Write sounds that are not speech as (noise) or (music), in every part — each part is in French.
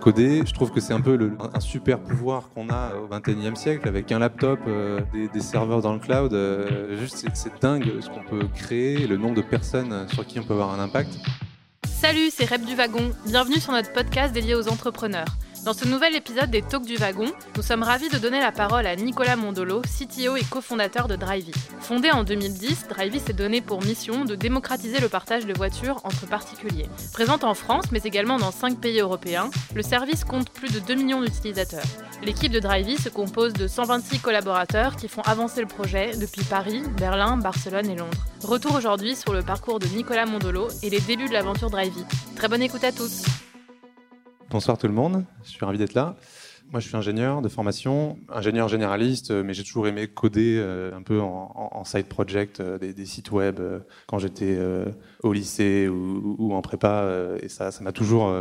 coder. Je trouve que c'est un peu un super pouvoir qu'on a au 21e siècle avec un laptop, euh, des, serveurs dans le cloud. Euh, juste, c'est dingue ce qu'on peut créer, le nombre de personnes sur qui on peut avoir un impact. Salut, c'est Rep du Wagon. Bienvenue sur notre podcast dédié aux entrepreneurs. Dans ce nouvel épisode des Talks du Wagon, nous sommes ravis de donner la parole à Nicolas Mondolo, CTO et cofondateur de Drivey. Fondé en 2010, Drivey s'est donné pour mission de démocratiser le partage de voitures entre particuliers. Présente en France, mais également dans 5 pays européens, le service compte plus de 2 millions d'utilisateurs. L'équipe de Drivey se compose de 126 collaborateurs qui font avancer le projet depuis Paris, Berlin, Barcelone et Londres. Retour aujourd'hui sur le parcours de Nicolas Mondolo et les débuts de l'aventure Drivey. Très bonne écoute à tous Bonsoir tout le monde, je suis ravi d'être là. Moi, je suis ingénieur de formation, ingénieur généraliste, mais j'ai toujours aimé coder euh, un peu en, side project euh, des, sites web euh, quand j'étais au lycée ou, en prépa. et ça, ça m'a toujours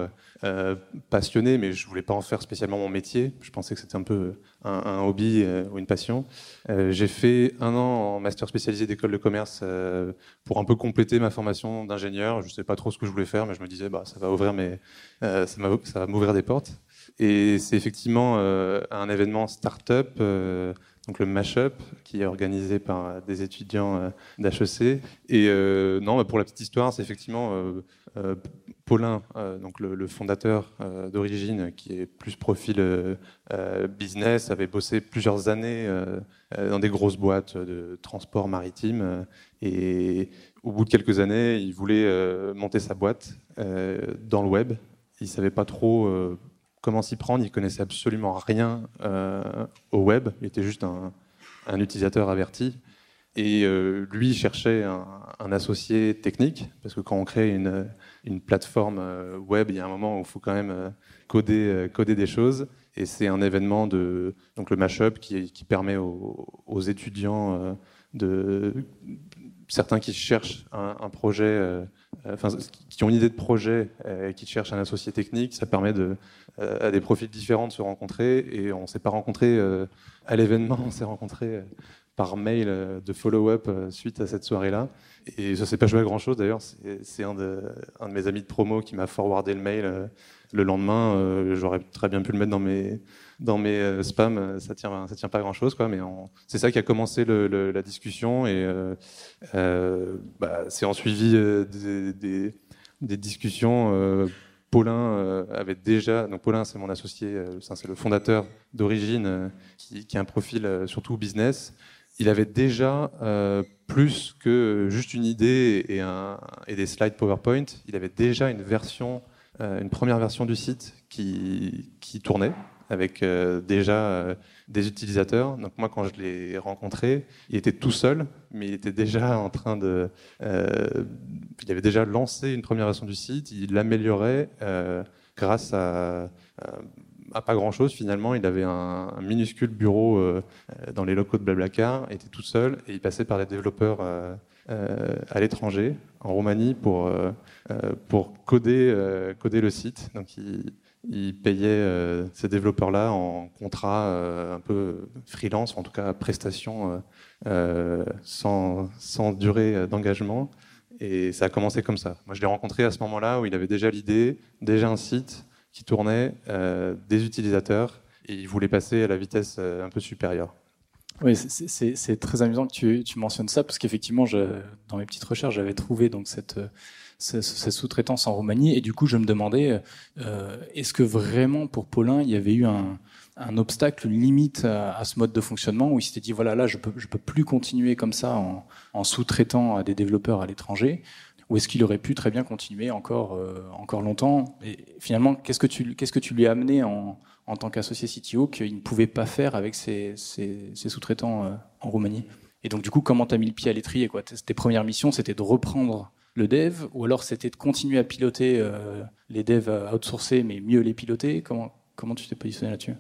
passionné, mais je voulais pas en faire spécialement mon métier. Je pensais que c'était un peu un, hobby ou une passion. j'ai fait un an en master spécialisé d'école de commerce pour un peu compléter ma formation d'ingénieur. Je ne sais pas trop ce que je voulais faire, mais je me disais, bah, ça va ouvrir mes, ça, ça va m'ouvrir des portes. Et c'est effectivement euh, un événement start-up, euh, donc le Mashup, qui est organisé par des étudiants euh, d'HEC. Et non, bah, pour la petite histoire, c'est effectivement Paulin, donc le, fondateur d'origine, qui est plus profil business, avait bossé plusieurs années dans des grosses boîtes de transport maritime. et au bout de quelques années, il voulait monter sa boîte dans le web. Il savait pas trop comment s'y prendre. Il connaissait absolument rien euh, au web. Il était juste un, utilisateur averti. Et euh, lui cherchait un, associé technique, parce que quand on crée une, plateforme euh, web, il y a un moment où il faut quand même coder, coder des choses. Et c'est un événement de donc le mashup qui, qui permet aux, étudiants de certains qui cherchent un, projet, enfin qui ont une idée de projet et qui cherchent un associé technique, ça permet euh, à des profils différents de se rencontrer. Et on ne s'est pas rencontrés euh, à l'événement, on s'est rencontrés euh, par mail de follow-up suite à cette soirée-là. Et ça s'est pas joué à grand-chose d'ailleurs. C'est un de, mes amis de promo qui m'a forwardé le mail le lendemain. J'aurais très bien pu le mettre dans mes, dans mes spams. Ça tient, tient pas à grand-chose, quoi. Mais c'est ça qui a commencé la discussion. Et bah, c'est en suivi des, discussions Paulin euh, avait déjà, donc Paulin c'est mon associé, euh, c'est le fondateur d'origine euh, qui, a un profil surtout business. Il avait déjà plus que juste une idée et, des slides PowerPoint, il avait déjà une version, une première version du site qui tournait avec déjà des utilisateurs. Donc moi, quand je l'ai rencontré, il était tout seul, mais il était déjà en train de... Euh, il avait déjà lancé une première version du site, il l'améliorait euh, grâce à, pas grand-chose finalement. Il avait un, minuscule bureau euh, dans les locaux de Blablacar, il était tout seul, et il passait par des développeurs à l'étranger, en Roumanie, pour, pour coder, coder le site. Donc il il payait euh, ces développeurs-là en contrat euh, un peu freelance, en tout cas prestation euh, sans, sans, durée d'engagement. Et ça a commencé comme ça. Moi, je l'ai rencontré à ce moment-là où il avait déjà l'idée, déjà un site qui tournait, des utilisateurs, et il voulait passer à la vitesse un peu supérieure. Oui, c'est très amusant que tu, tu mentionnes ça, parce qu'effectivement, dans mes petites recherches, j'avais trouvé donc cette cette sous-traitance en Roumanie. Et du coup, je me demandais, euh, est-ce que vraiment pour Paulin, il y avait eu un, obstacle limite à, ce mode de fonctionnement où il s'était dit, voilà, là, je peux, je peux plus continuer comme ça en, sous-traitant à des développeurs à l'étranger? Ou est-ce qu'il aurait pu très bien continuer encore, euh, encore longtemps? Et finalement, qu'est-ce que tu, que tu lui as amené en, en tant qu'associé CTO qu'il ne pouvait pas faire avec ses, ses, sous-traitants euh, en Roumanie? Et donc, du coup, comment tu as mis le pied à l'étrier Tes premières missions, c'était de reprendre le dev, ou alors c'était de continuer à piloter euh, les devs outsourcés, mais mieux les piloter Comment, comment tu t'es positionné là-dessus?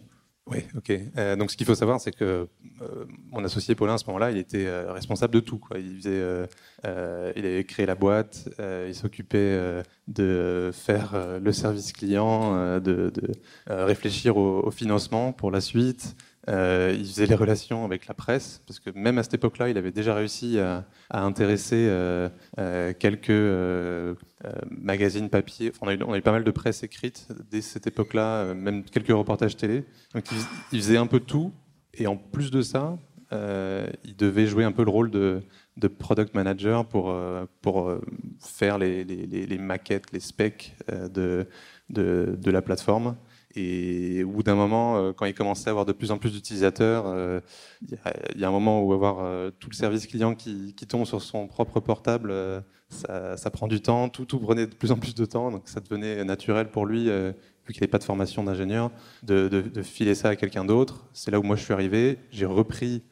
Oui, ok. Euh, donc ce qu'il faut savoir, c'est que euh, mon associé Paulin, à ce moment-là, il était responsable de tout. Quoi. Il, faisait, il avait créé la boîte, il s'occupait de faire le service client, de, réfléchir au, financement pour la suite, Euh, il faisait les relations avec la presse, parce que même à cette époque-là, il avait déjà réussi à, intéresser euh, euh, quelques magazines papier. on, a eu, pas mal de presse écrite dès cette époque-là, même quelques reportages télé. Donc il, faisait un peu tout, et en plus de ça, il devait jouer un peu le rôle de, product manager pour, faire les, maquettes, les specs de la plateforme. Et au bout d'un moment, euh, quand il commençait à avoir de plus en plus d'utilisateurs, euh, il y, a un moment où avoir euh, tout le service client qui, tombe sur son propre portable, ça, prend du temps, tout, prenait de plus en plus de temps, donc ça devenait naturel pour lui, vu qu'il n'avait pas de formation d'ingénieur, de, filer ça à quelqu'un d'autre. C'est là où moi je suis arrivé, j'ai repris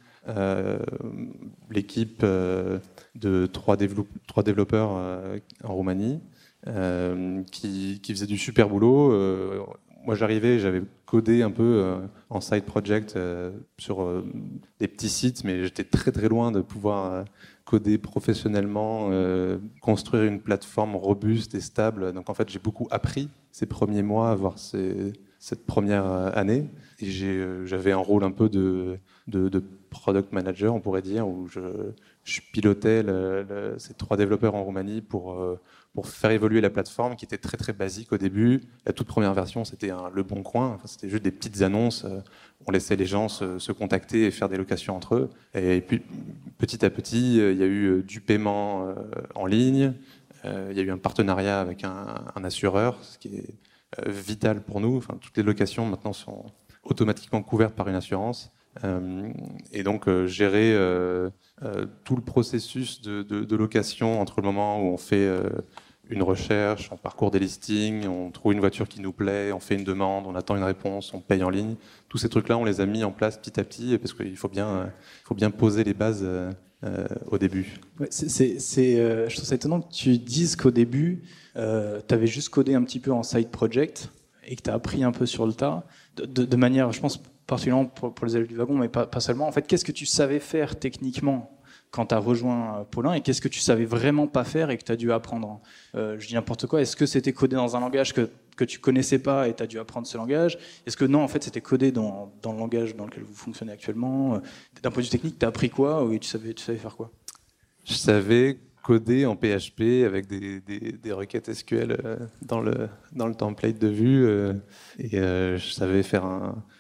l'équipe de trois, développeurs en Roumanie. qui faisaient du super boulot moi j'arrivais, j'avais codé un peu euh, en side project euh, sur euh, des petits sites, mais j'étais très très loin de pouvoir coder professionnellement, construire une plateforme robuste et stable. Donc en fait j'ai beaucoup appris ces premiers mois, voire cette première année. Et j'avais un rôle un peu de, product manager, on pourrait dire, où je pilotais ces trois développeurs en Roumanie pour pour faire évoluer la plateforme qui était très très basique au début. La toute première version, c'était le bon coin. C'était juste des petites annonces. Euh, on laissait les gens se, contacter et faire des locations entre eux. Et puis petit à petit, euh, il y a eu euh, du paiement en ligne. Il y a eu un partenariat avec un, assureur, ce qui est vital pour nous. Toutes les locations maintenant sont automatiquement couvertes par une assurance. et donc gérer tout le processus de, de, location entre le moment où on fait une recherche, on parcourt des listings, on trouve une voiture qui nous plaît, on fait une demande, on attend une réponse, on paye en ligne. Tous ces trucs-là, on les a mis en place petit à petit parce qu'il faut bien, poser les bases euh, euh, au début. c'est, euh, je trouve ça étonnant que tu dises qu'au début, tu avais juste codé un petit peu en side project et que tu as appris un peu sur le tas, de, manière, je pense, particulièrement pour, les élèves du wagon, mais pas, pas seulement. En fait, qu'est-ce que tu savais faire techniquement quand tu as rejoint euh, Paulin et qu'est-ce que tu savais vraiment pas faire et que tu as dû apprendre euh, Je dis n'importe quoi. Est-ce que c'était codé dans un langage que, que tu connaissais pas et tu as dû apprendre ce langage? Est-ce que non, en fait, c'était codé dans, dans, le langage dans lequel vous fonctionnez actuellement? Euh, D'un point de vue technique, tu as appris quoi ou tu savais, tu savais faire quoi? Je savais coder en PHP avec des, requêtes SQL dans, le, dans le template de vue et je savais faire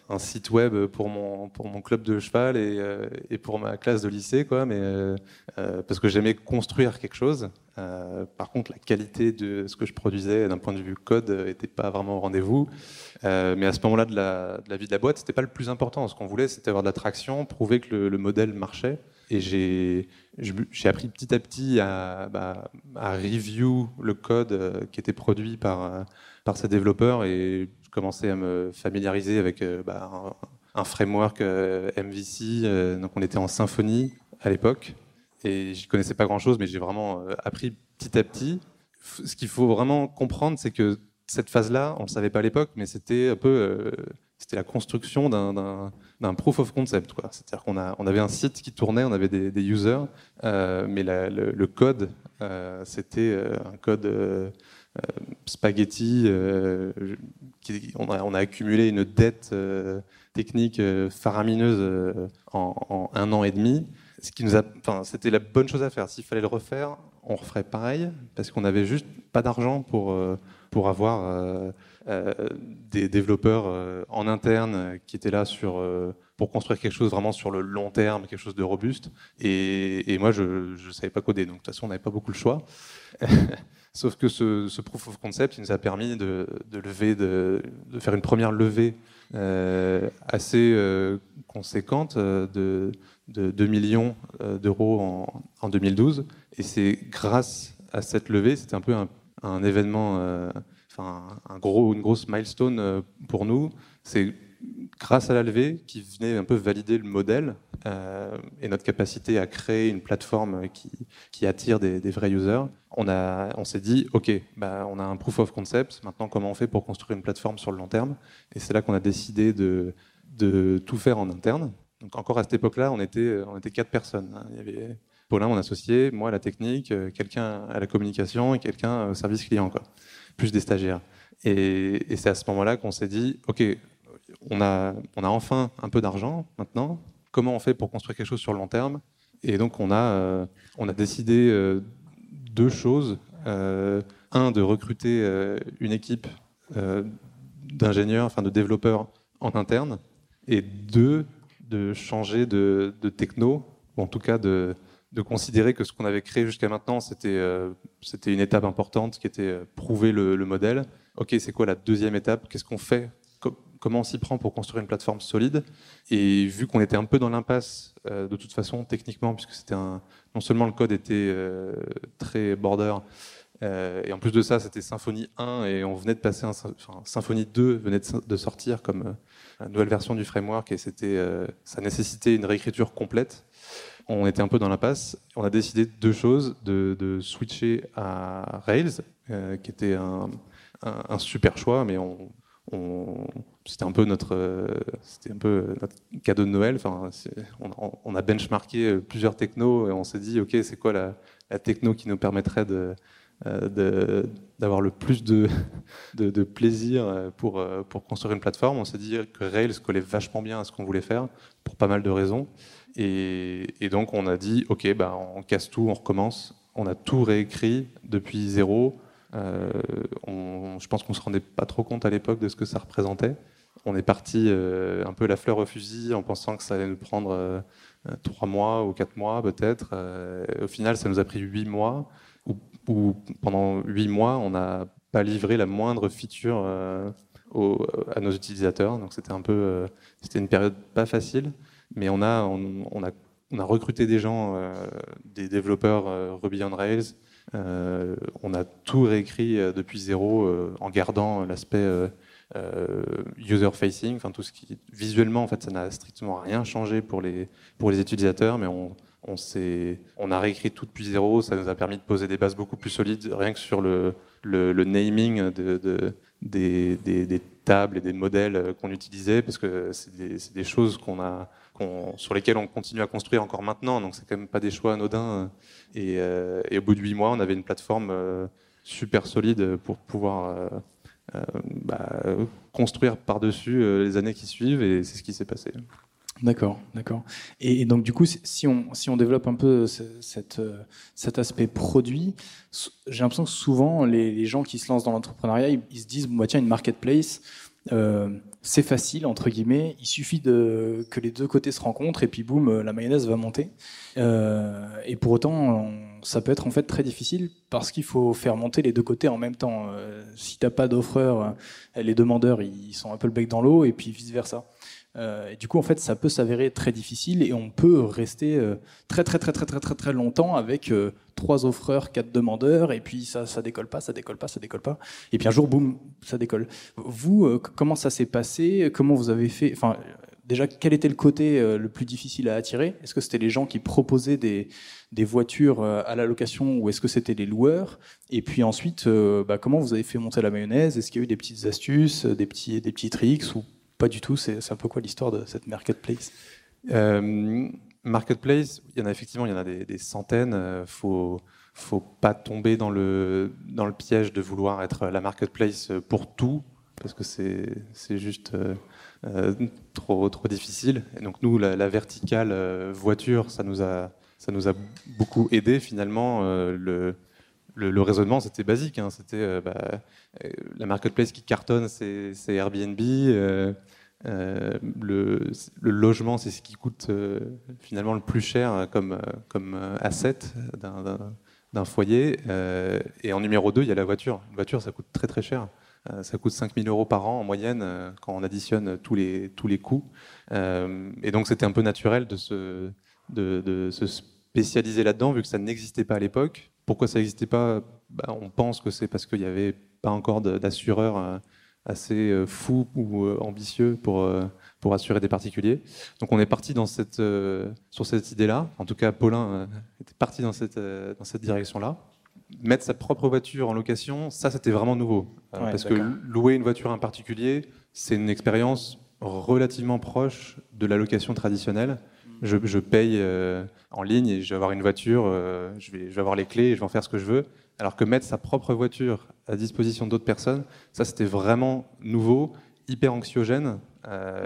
un site web pour mon, pour mon club de cheval et, euh, et pour ma classe de lycée, quoi, mais, euh, euh, parce que j'aimais construire quelque chose. par contre, la qualité de ce que je produisais d'un point de vue code n'était pas vraiment au rendez-vous. mais à ce moment-là de la, de la, vie de la boîte, c'était pas le plus important. Ce qu'on voulait, c'était avoir de l'attraction, prouver que le, modèle marchait. Et j'ai appris petit à petit à, bah, review le code qui était produit par, par ces développeurs et commencé à me familiariser avec euh, bah, un, framework euh, MVC. Euh, donc on était en symphonie à l'époque et je connaissais pas grand chose, mais j'ai vraiment appris petit à petit. Ce qu'il faut vraiment comprendre, c'est que cette phase-là, on ne le savait pas à l'époque, mais c'était un peu c'était la construction d'un proof of concept. C'est-à-dire qu'on on avait un site qui tournait, on avait des, users, mais le, code, c'était un code euh, spaghetti. Euh, on a, accumulé une dette euh, technique faramineuse en, un an et demi. C'était la bonne chose à faire. S'il fallait le refaire, on referait pareil, parce qu'on n'avait juste pas d'argent pour, pour avoir des développeurs en interne qui étaient là sur, pour construire quelque chose vraiment sur le long terme, quelque chose de robuste. Et, moi, je ne savais pas coder, donc de toute façon, on n'avait pas beaucoup le choix. (laughs) Sauf que ce, proof of concept, il nous a permis de, lever, de, faire une première levée euh, assez euh, conséquente euh, de, de 2 millions d'euros en, 2012. Et c'est grâce à cette levée, c'était un peu un, événement, un gros, une grosse milestone pour nous. C'est grâce à la levée qui venait un peu valider le modèle euh, et notre capacité à créer une plateforme qui, attire des, vrais users, on, on s'est dit, OK, bah, on a un proof of concept, maintenant comment on fait pour construire une plateforme sur le long terme? Et c'est là qu'on a décidé de, tout faire en interne. Donc encore à cette époque-là, on était, on était quatre personnes. Hein. Il y avait Paulin, mon associé, moi à la technique, euh, quelqu'un à la communication et quelqu'un au service client. Plus des stagiaires. Et, c'est à ce moment-là qu'on s'est dit, OK, on a, on a enfin un peu d'argent maintenant. Comment on fait pour construire quelque chose sur le long terme? Et donc, on a, on a décidé deux choses. un, de recruter une équipe d'ingénieurs, enfin de développeurs en interne. Et deux, de changer de, techno, ou en tout cas de, considérer que ce qu'on avait créé jusqu'à maintenant, c'était euh, une étape importante qui était euh, prouver le, modèle. Ok, c'est quoi la deuxième étape? Qu'est-ce qu'on fait? Comment on s'y prend pour construire une plateforme solide? Et vu qu'on était un peu dans l'impasse, euh, de toute façon, techniquement, puisque c'était un, non seulement le code était très border, et en plus de ça, c'était Symfony 1 et on venait de passer un, enfin, Symfony 2 venait de, sortir comme une nouvelle version du framework et euh, ça nécessitait une réécriture complète. On était un peu dans l'impasse. On a décidé deux choses de, switcher à Rails, euh, qui était un, super choix, mais on, c'était un peu notre, cadeau de Noël. Enfin, on, a benchmarké plusieurs technos et on s'est dit, ok, c'est quoi la, la, techno qui nous permettrait de, euh, d'avoir le plus de, plaisir pour, euh, pour construire une plateforme. On s'est dit que Rails collait vachement bien à ce qu'on voulait faire, pour pas mal de raisons. Et, donc on a dit, OK, bah, on casse tout, on recommence. On a tout réécrit depuis zéro. Euh, je pense qu'on se rendait pas trop compte à l'époque de ce que ça représentait. On est parti un peu la fleur au fusil en pensant que ça allait nous prendre trois mois ou quatre mois peut-être. au final, ça nous a pris huit mois où pendant huit mois, on n'a pas livré la moindre feature euh, à nos utilisateurs. Donc c'était un peu, euh, c'était une période pas facile, mais on a, on, a, on a recruté des gens, euh, des développeurs Ruby on Rails. on a tout réécrit depuis zéro en gardant l'aspect user facing, enfin tout ce qui visuellement en fait ça n'a strictement rien changé pour les pour les utilisateurs, mais on on, a réécrit tout depuis zéro, ça nous a permis de poser des bases beaucoup plus solides, rien que sur le, naming de, des, tables et des modèles qu'on utilisait, parce que c'est des, choses sur lesquelles on continue à construire encore maintenant, donc c'est quand même pas des choix anodins. Et, euh, au bout de huit mois, on avait une plateforme euh, super solide pour pouvoir euh, bah, construire par-dessus les années qui suivent, et c'est ce qui s'est passé. D'accord, d'accord. Et, donc du coup, si on, si on développe un peu euh, cet aspect produit, j'ai l'impression que souvent les, gens qui se lancent dans l'entrepreneuriat, ils, se disent bon bah tiens une marketplace, euh, c'est facile entre guillemets, il suffit de, que les deux côtés se rencontrent et puis boum, la mayonnaise va monter. Euh, et pour autant, ça peut être en fait très difficile parce qu'il faut faire monter les deux côtés en même temps. si t'as pas d'offreur, les demandeurs ils sont un peu le bec dans l'eau et puis vice versa. Euh, et du coup, en fait, ça peut s'avérer très difficile et on peut rester euh, très très très très très très très longtemps avec euh, trois offreurs, quatre demandeurs, et puis ça ça décolle pas, ça décolle pas, ça décolle pas. Et puis un jour, boum, ça décolle. Vous, comment ça s'est passé? Comment vous avez fait Enfin, déjà, quel était le côté le plus difficile à attirer? Est-ce que c'était les gens qui proposaient des, des voitures à la location ou est-ce que c'était les loueurs? Et puis ensuite, bah, comment vous avez fait monter la mayonnaise? Est-ce qu'il y a eu des petites astuces, des petits, des petits tricks ou pas du tout. C'est un peu quoi l'histoire de cette marketplace? Euh, Marketplace, il y en a effectivement, il y en a des, centaines. Il euh, faut faut pas tomber dans le dans le piège de vouloir être la marketplace pour tout parce que c'est juste euh, trop trop difficile. Et donc nous, la, verticale voiture, ça nous a ça nous a beaucoup aidé finalement. le le, raisonnement, c'était basique. Hein. C'était bah, la marketplace qui cartonne, c'est Airbnb. Euh, le, logement, c'est ce qui coûte euh, finalement le plus cher comme, euh, comme asset d'un foyer. et en numéro 2, il y a la voiture. Une voiture, ça coûte très très cher. ça coûte 5000 euros par an en moyenne quand on additionne tous les, tous les coûts. et donc c'était un peu naturel de se, de se spécialiser là-dedans vu que ça n'existait pas à l'époque. Pourquoi ça n'existait pas? Bah, On pense que c'est parce qu'il n'y avait pas encore d'assureurs assez euh, fou ou euh, ambitieux pour, euh, pour assurer des particuliers. Donc on est parti dans cette, sur cette idée-là. En tout cas, Paulin était parti dans cette, dans cette direction-là. Mettre sa propre voiture en location, ça c'était vraiment nouveau. parce que louer une voiture à un particulier, c'est une expérience relativement proche de la location traditionnelle. Je, je paye en ligne et je vais avoir une voiture, je, vais, je vais avoir les clés et je vais en faire ce que je veux. Alors que mettre sa propre voiture à disposition d'autres personnes, ça c'était vraiment nouveau hyper anxiogène.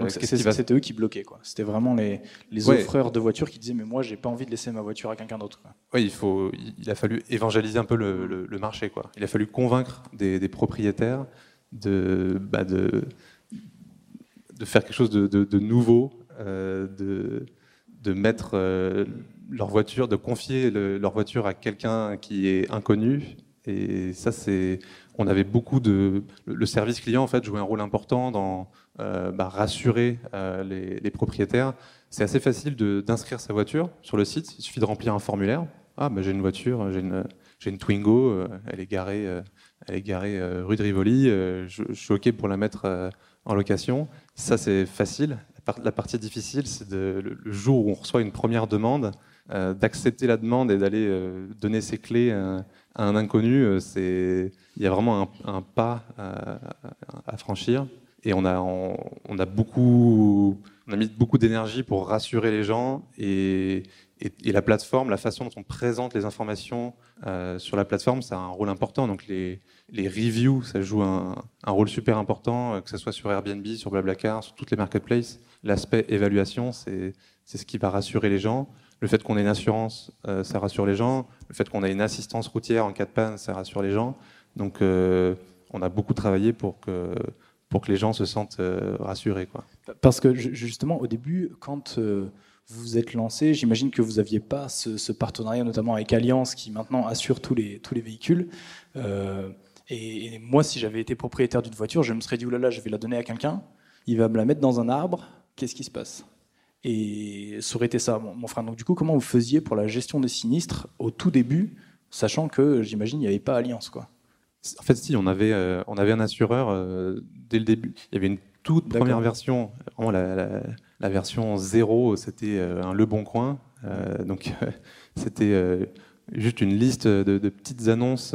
C'était eux qui bloquaient, quoi. C'était vraiment les, les offreurs de voitures qui disaient mais moi j'ai pas envie de laisser ma voiture à quelqu'un d'autre. Oui, il faut, il a fallu évangéliser un peu le, le, marché, quoi. Il a fallu convaincre des, des propriétaires de, bah de, de faire quelque chose de, de nouveau, de, de mettre leur voiture, de confier leur voiture à quelqu'un qui est inconnu. Et ça, c'est, on avait beaucoup de, le service client en fait jouait un rôle important dans euh, bah, rassurer euh, les, propriétaires. C'est assez facile d'inscrire sa voiture sur le site. Il suffit de remplir un formulaire. Ah, bah, j'ai une voiture, j'ai une, une Twingo, euh, elle est garée, elle est garée rue de Rivoli. Je, suis ok pour la mettre en location. Ça, c'est facile. La partie difficile, c'est le jour où on reçoit une première demande euh, d'accepter la demande et d'aller euh, donner ses clés à, un inconnu, euh, c'est il y a vraiment un, pas à, franchir. Et on a, on a mis beaucoup d'énergie pour rassurer les gens et, et, la plateforme, la façon dont on présente les informations sur la plateforme, ça a un rôle important. Donc les, reviews, ça joue un, rôle super important, que ce soit sur Airbnb, sur Blablacar, sur toutes les marketplaces. L'aspect évaluation, c'est ce qui va rassurer les gens. Le fait qu'on ait une assurance, euh, ça rassure les gens. Le fait qu'on ait une assistance routière en cas de panne, ça rassure les gens. Donc, euh, on a beaucoup travaillé pour que, pour que les gens se sentent euh, rassurés. Quoi. Parce que justement, au début, quand vous êtes lancé, j'imagine que vous n'aviez pas ce, partenariat, notamment avec Alliance, qui maintenant assure tous les, tous les véhicules. Et, moi, si j'avais été propriétaire d'une voiture, je me serais dit, oulala, je vais la donner à quelqu'un, il va me la mettre dans un arbre, qu'est-ce qui se passe? Et ça aurait été ça, mon, frère. Donc, du coup, comment vous faisiez pour la gestion des sinistres au tout début, sachant que j'imagine il n'y avait pas Alliance quoi? En fait, si, on avait, euh, on avait un assureur euh, dès le début. Il y avait une toute première version, vraiment la, version 0, c'était euh, un Le Bon Coin. donc, (laughs) c'était juste une liste de, de petites annonces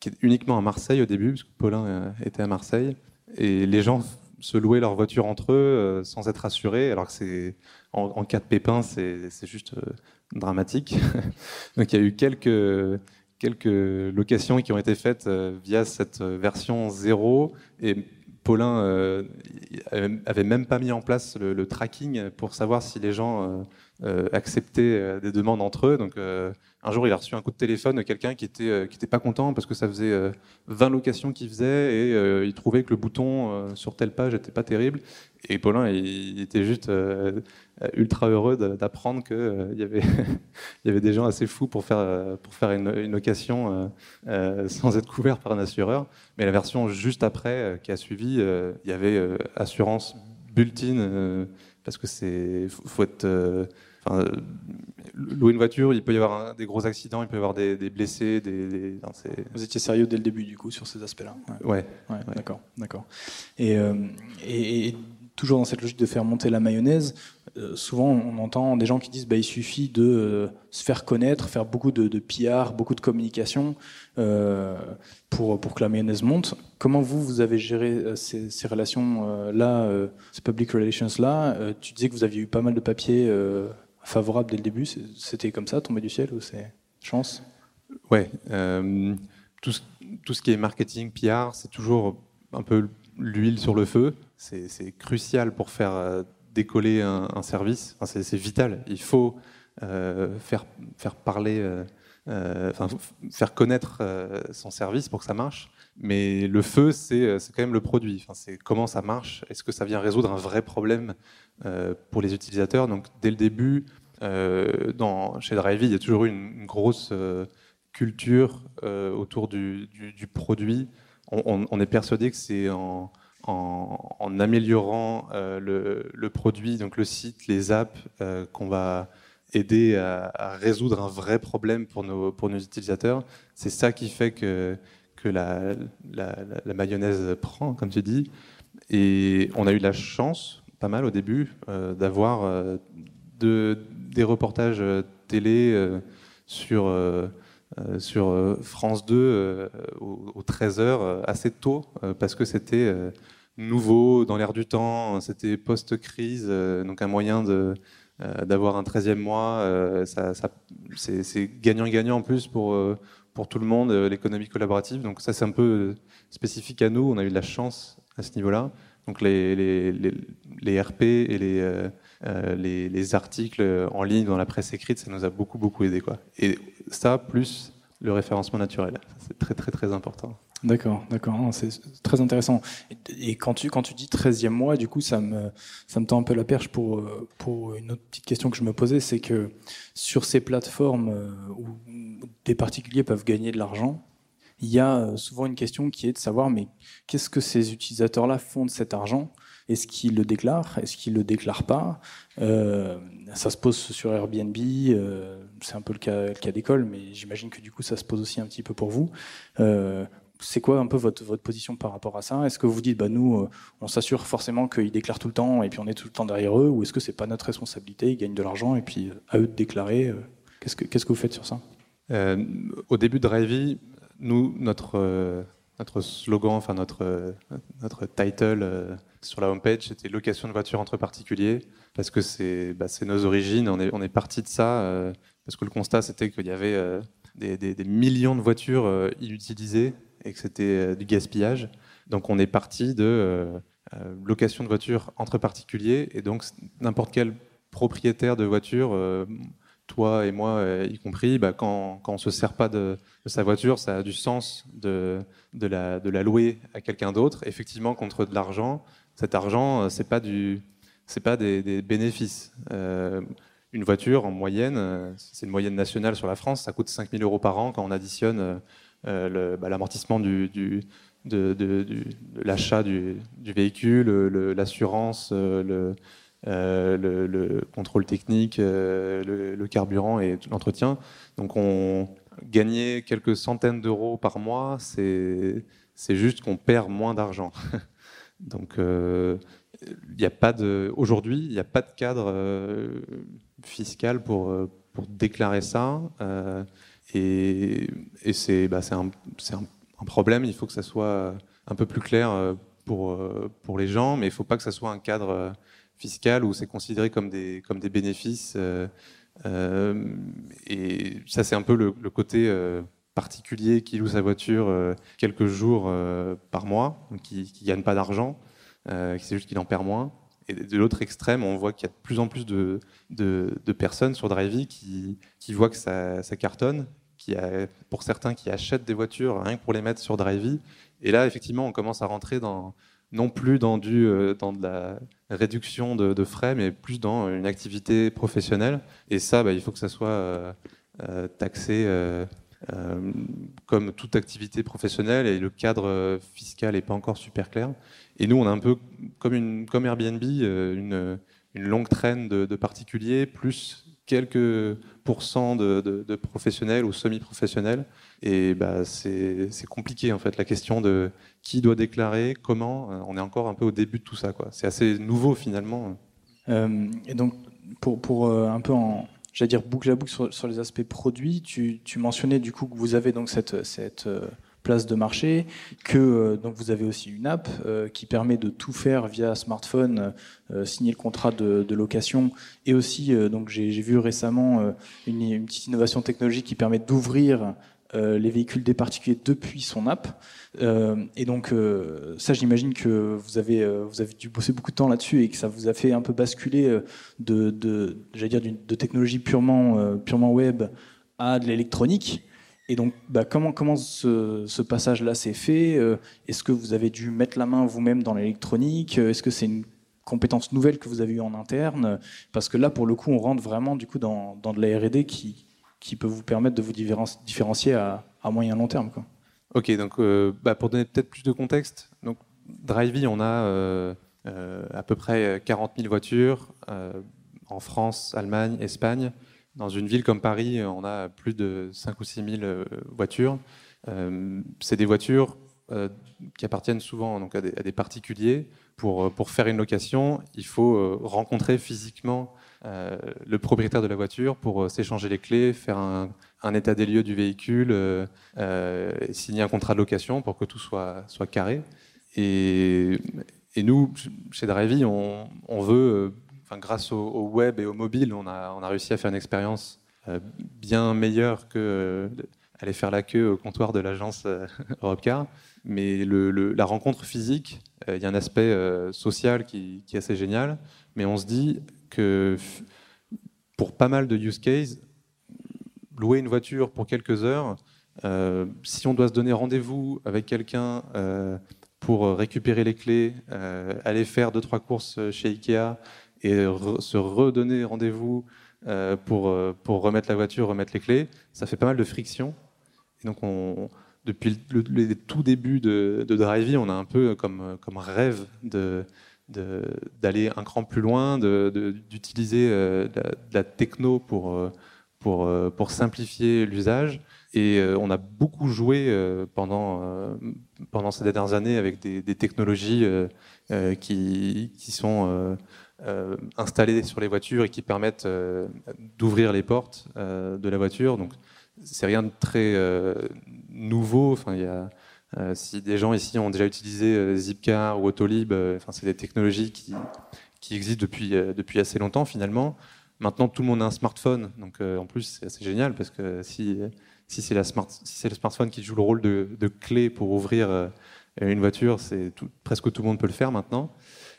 qui est uniquement à Marseille au début, parce que Paulin était à Marseille. Et les gens se louer leur voiture entre eux euh, sans être assurés, alors que c'est en, cas de pépin, c'est juste euh, dramatique. (laughs) Donc il y a eu quelques, quelques locations qui ont été faites euh, via cette version 0 et Paulin avait même pas mis en place le, tracking pour savoir si les gens acceptaient des demandes entre eux. Donc un jour, il a reçu un coup de téléphone de quelqu'un qui était, euh, qui pas content parce que ça faisait 20 euh, locations qu'il faisait et euh, il trouvait que le bouton sur telle page était pas terrible. Et Paulin, il, était juste ultra heureux d'apprendre qu'il y, avait (laughs) il y avait des gens assez fous pour faire, pour faire une, location sans être couvert par un assureur. Mais la version juste après, qui a suivi, il y avait assurance bulletine parce que c'est faut être Enfin, louer une voiture, il peut y avoir des gros accidents, il peut y avoir des, blessés. Des, Vous étiez sérieux dès le début, du coup, sur ces aspects-là? Ouais. ouais, D'accord, d'accord. Et, euh, et, toujours dans cette logique de faire monter la mayonnaise, euh, souvent on entend des gens qui disent bah, il suffit de euh, se faire connaître, faire beaucoup de, PR, beaucoup de communication pour, pour que la mayonnaise monte. Comment vous, vous avez géré ces, relations-là, ces public relations-là Tu disais que vous aviez eu pas mal de papiers favorable dès le début C'était comme ça, tombé du ciel, ou c'est chance? Ouais. Euh, tout, ce, qui est marketing, PR, c'est toujours un peu l'huile sur le feu. C'est crucial pour faire euh, décoller un, service. c'est vital. Il faut euh, faire, faire parler, faire connaître son service pour que ça marche. Mais le feu, c'est quand même le produit. C'est comment ça marche. Est-ce que ça vient résoudre un vrai problème euh, pour les utilisateurs? Donc dès le début, euh, chez Drivey, il y a toujours eu une, grosse euh, culture autour du, produit. On, est persuadé que c'est en, en, améliorant le, produit, donc le site, les apps, qu'on va aider à, résoudre un vrai problème pour nos, utilisateurs. C'est ça qui fait que, la, mayonnaise prend, comme tu dis. Et on a eu la chance, pas mal au début euh, d'avoir euh, de, des reportages euh, télé sur, France 2 aux, 13h assez tôt parce que c'était nouveau dans l'air du temps, c'était post-crise, donc un moyen de d'avoir un 13e mois, ça, ça c'est gagnant-gagnant en plus pour, pour tout le monde, l'économie collaborative. Donc ça, c'est un peu spécifique à nous. On a eu de la chance à ce niveau-là. Donc les, les, les, RP et les, les, les, articles en ligne dans la presse écrite, ça nous a beaucoup beaucoup aidé. Quoi. Et ça, plus le référencement naturel, c'est très très très important. D'accord, d'accord, c'est très intéressant. Et quand tu, quand tu dis 13e mois, du coup, ça me, ça me tend un peu la perche pour, pour une autre petite question que je me posais, c'est que sur ces plateformes où des particuliers peuvent gagner de l'argent, il y a euh, souvent une question qui est de savoir mais qu'est-ce que ces utilisateurs-là font de cet argent? Est-ce qu'ils le déclarent? Est-ce qu'ils le déclarent pas? Euh, Ça se pose sur Airbnb, euh, c'est un peu le cas d'école, mais j'imagine que du coup ça se pose aussi un petit peu pour vous. C'est quoi un peu votre, position par rapport à ça? Est-ce que vous dites, bah, nous, on s'assure forcément qu'ils déclarent tout le temps et puis on est tout le temps derrière eux Ou est-ce que c'est pas notre responsabilité Ils gagnent de l'argent et puis à eux de déclarer Qu'est-ce que, qu'est-ce que vous faites sur ça? Au début de Drivey, nous, notre, euh, slogan, enfin notre, euh, notre title euh, sur la homepage, c'était location de voitures entre particuliers, parce que c'est bah, nos origines, on est, parti de ça, parce que le constat c'était qu'il y avait des, millions de voitures inutilisées et que c'était du gaspillage. Donc on est parti de location de voitures entre particuliers, et donc n'importe quel propriétaire de voiture toi et moi euh, y compris, bah, quand, quand on ne se sert pas de, sa voiture, ça a du sens de, de, la, louer à quelqu'un d'autre, effectivement contre de l'argent. Cet argent, euh, ce n'est pas, du, pas des, bénéfices. Euh, une voiture, en moyenne, c'est une moyenne nationale sur la France, ça coûte 5000 euros par an quand on additionne bah, l'amortissement du, de, l'achat du, véhicule, l'assurance, le, euh, le, contrôle technique, euh, le, carburant et l'entretien. Donc on gagner quelques centaines d'euros par mois, c'est juste qu'on perd moins d'argent. (laughs) Donc euh, aujourd'hui, il n'y a pas de cadre fiscal pour déclarer ça. Et, c'est bah, un, problème. Il faut que ça soit un peu plus clair pour, pour les gens, mais il ne faut pas que ça soit un cadre fiscale où c'est considéré comme des, bénéfices. Euh, euh, et ça, c'est un peu le, côté euh, particulier qui loue sa voiture quelques jours par mois, qui ne gagne pas d'argent, c'est juste qu'il en perd moins. Et de l'autre extrême, on voit qu'il y a de plus en plus de, personnes sur Drivey qui, qui voient que ça, cartonne, pour certains qui achètent des voitures rien que pour les mettre sur Drivey. Et là, effectivement, on commence à rentrer dans, non plus dans, du, euh, dans de la réduction de, frais, mais plus dans une activité professionnelle. Et ça, bah, il faut que ça soit euh, euh, taxé comme toute activité professionnelle, et le cadre fiscal n'est pas encore super clair. Et nous, on a un peu, comme, une, comme Airbnb, une, une longue traîne de, de particuliers, plus quelques pourcents de, professionnels ou semi-professionnels. Et bah, c'est compliqué, en fait, la question de qui doit déclarer, comment. Euh, on est encore un peu au début de tout ça. C'est assez nouveau, finalement. Euh, et donc, pour, pour euh, un peu en, j'allais dire boucle à boucle sur, sur les aspects produits, tu, tu, mentionnais du coup que vous avez donc cette, cette place de marché, que euh, donc vous avez aussi une app euh, qui permet de tout faire via smartphone, euh, signer le contrat de, location, et aussi donc j'ai vu récemment une, petite innovation technologique qui permet d'ouvrir les véhicules des particuliers depuis son app. et donc ça, j'imagine que vous avez vous avez dû bosser beaucoup de temps là-dessus et que ça vous a fait un peu basculer de, de dire de technologie purement purement web à de l'électronique. Et donc, bah, comment, ce, passage-là s'est fait euh, Est-ce que vous avez dû mettre la main vous-même dans l'électronique Est-ce que c'est une compétence nouvelle que vous avez eue en interne Parce que là, pour le coup, on rentre vraiment du coup dans, de la R&D qui, peut vous permettre de vous différencier à, à moyen long terme. Ok, donc euh, bah, pour donner peut-être plus de contexte, donc Drivey, on a euh, à peu près 40 000 voitures en France, Allemagne, Espagne. Dans une ville comme Paris, on a plus de 5 ou 6 000 euh, voitures. Euh, c'est des voitures euh, qui appartiennent souvent donc, à, des, particuliers. Pour, pour faire une location, il faut rencontrer physiquement le propriétaire de la voiture pour s'échanger les clés, faire un, état des lieux du véhicule, signer un contrat de location pour que tout soit, soit carré. Et, et nous, chez Drivey, on, on veut grâce au, web et au mobile, on a, réussi à faire une expérience euh, bien meilleure que euh, aller faire la queue au comptoir de l'agence euh, (laughs) Europcar. Mais la rencontre physique, il y a un aspect social qui, est assez génial. Mais on se dit que pour pas mal de use cases, louer une voiture pour quelques heures, si on doit se donner rendez-vous avec quelqu'un pour récupérer les clés, aller faire deux trois courses chez Ikea et se redonner rendez-vous pour, pour remettre la voiture, remettre les clés, ça fait pas mal de friction. Et donc on, depuis le, tout début de, de Drivey, on a un peu comme, comme rêve de d'aller un cran plus loin, d'utiliser de, la, techno pour, pour, pour simplifier l'usage et euh, on a beaucoup joué euh, pendant, euh, pendant ces dernières années avec des, technologies qui, qui, sont installées sur les voitures et qui permettent d'ouvrir les portes de la voiture. Donc, c'est rien de très nouveau. Enfin, si des gens ici ont déjà utilisé Zipcar ou Autolib, enfin, c'est des technologies qui, existent depuis, assez longtemps finalement. Maintenant, tout le monde a un smartphone, donc en plus, c'est assez génial parce que si si c'est le smartphone qui joue le rôle de, clé pour ouvrir euh, une voiture, c'est presque tout le monde peut le faire maintenant.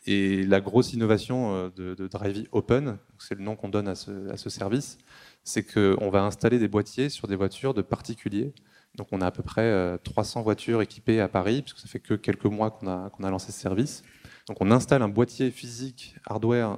Et la grosse innovation euh, de, de Drivey Open, c'est le nom qu'on donne à ce, service, c'est qu'on va installer des boîtiers sur des voitures de particuliers. Donc on a à peu près 300 euh, voitures équipées à Paris, puisque ça fait que quelques mois qu'on a, lancé ce service. Donc on installe un boîtier physique, hardware,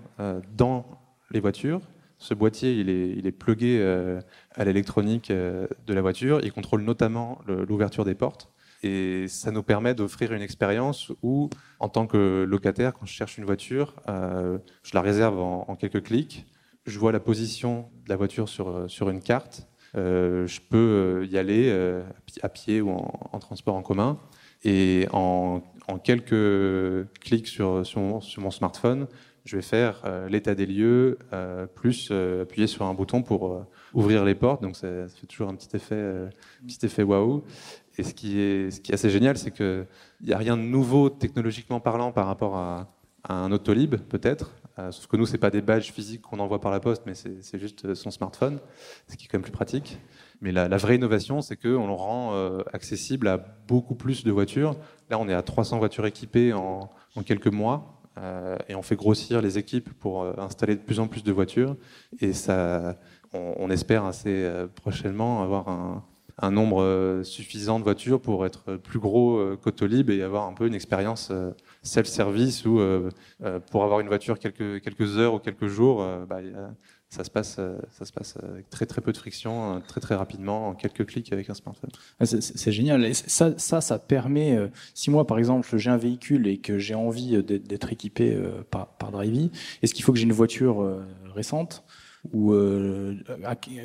dans les voitures ce boîtier, il est, il est plugué euh, à l'électronique euh, de la voiture. Il contrôle notamment l'ouverture des portes. Et ça nous permet d'offrir une expérience où, en tant que locataire, quand je cherche une voiture, euh, je la réserve en, quelques clics. Je vois la position de la voiture sur, sur une carte. je peux y aller à pied ou en, transport en commun. Et en, quelques clics sur, sur, sur mon smartphone, je vais faire euh, l'état des lieux, euh, plus euh, appuyer sur un bouton pour ouvrir les portes. Donc ça, fait toujours un petit effet, petit effet waouh. Et ce qui est, assez génial, c'est qu'il n'y a rien de nouveau technologiquement parlant par rapport à, un Autolib, peut-être. sauf que nous, ce n'est pas des badges physiques qu'on envoie par la poste, mais c'est juste son smartphone, ce qui est quand même plus pratique. Mais la, vraie innovation, c'est qu'on le rend accessible à beaucoup plus de voitures. Là, on est à 300 voitures équipées en, quelques mois. Euh, et on fait grossir les équipes pour euh, installer de plus en plus de voitures. Et ça, on, espère assez euh, prochainement avoir un, nombre suffisant de voitures pour être plus gros qu'Autolib et avoir un peu une expérience self-service où pour avoir une voiture quelques, quelques heures ou quelques jours, bah, ça se passe, euh, ça se passe avec très très peu de friction, euh, très très rapidement, en quelques clics avec un smartphone. Ah, c'est génial. Ça, ça, ça permet, euh, si moi par exemple j'ai un véhicule et que j'ai envie d'être équipé par, par Drivey, est-ce qu'il faut que j'ai une voiture récente? Ou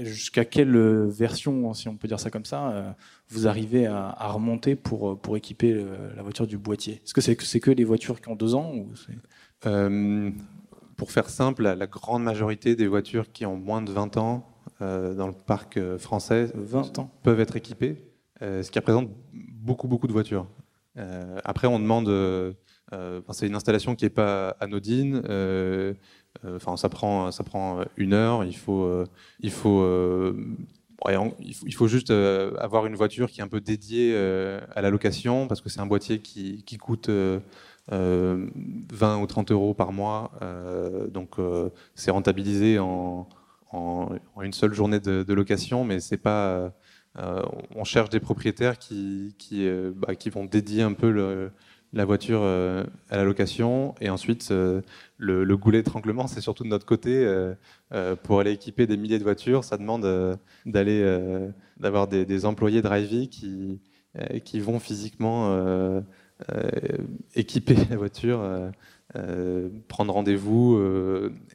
jusqu'à quelle version, si on peut dire ça comme ça, vous arrivez à, remonter pour, pour équiper la voiture du boîtier? Est-ce que c'est que, que les voitures qui ont deux ans ou pour faire simple, la, grande majorité des voitures qui ont moins de 20 ans euh, dans le parc euh, français 20 ans. peuvent être équipées, euh, ce qui représente beaucoup, beaucoup de voitures. après, on demande. c'est une installation qui n'est pas anodine. Enfin, ça prend, ça prend une heure. Il faut, il faut, il faut, juste avoir une voiture qui est un peu dédiée à la location parce que c'est un boîtier qui, qui coûte 20 euh, ou 30 euros par mois. Euh, donc euh, c'est rentabilisé en, une seule journée de, location, mais c'est pas. on cherche des propriétaires qui, qui, bah, qui vont dédier un peu la voiture à la location. Et ensuite, le, goulet d'étranglement, c'est surtout de notre côté. pour aller équiper des milliers de voitures, ça demande d'aller, d'avoir des, des, employés Drivey qui, qui vont physiquement euh, équiper la voiture, euh, euh, prendre rendez-vous.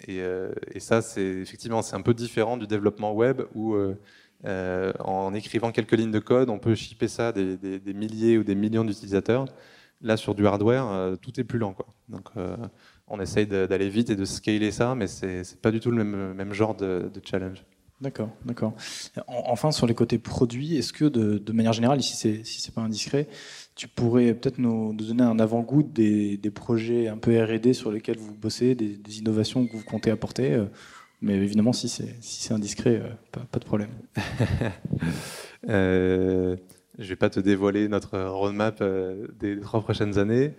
Et, ça, c'est effectivement, c'est un peu différent du développement web où en écrivant quelques lignes de code, on peut shipper ça des, des, milliers ou des millions d'utilisateurs. Là, sur du hardware, tout est plus lent. Quoi. Donc, on essaye d'aller vite et de scaler ça, mais c'est pas du tout le même, même genre de, challenge. D'accord, d'accord. Enfin, sur les côtés produits, est-ce que de, de, manière générale, ici c'est, si c'est pas indiscret, tu pourrais peut-être nous, donner un avant-goût des, projets un peu R&D sur lesquels vous bossez, des, innovations que vous comptez apporter. Euh, mais évidemment, si c'est si indiscret, euh, pas, de problème. (laughs) (laughs) Euh, Je ne vais pas te dévoiler notre roadmap des trois prochaines années,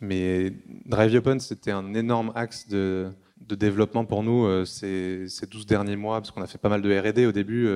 mais Drive Open, c'était un énorme axe de, développement pour nous ces, ces 12 derniers mois, parce qu'on a fait pas mal de R&D au début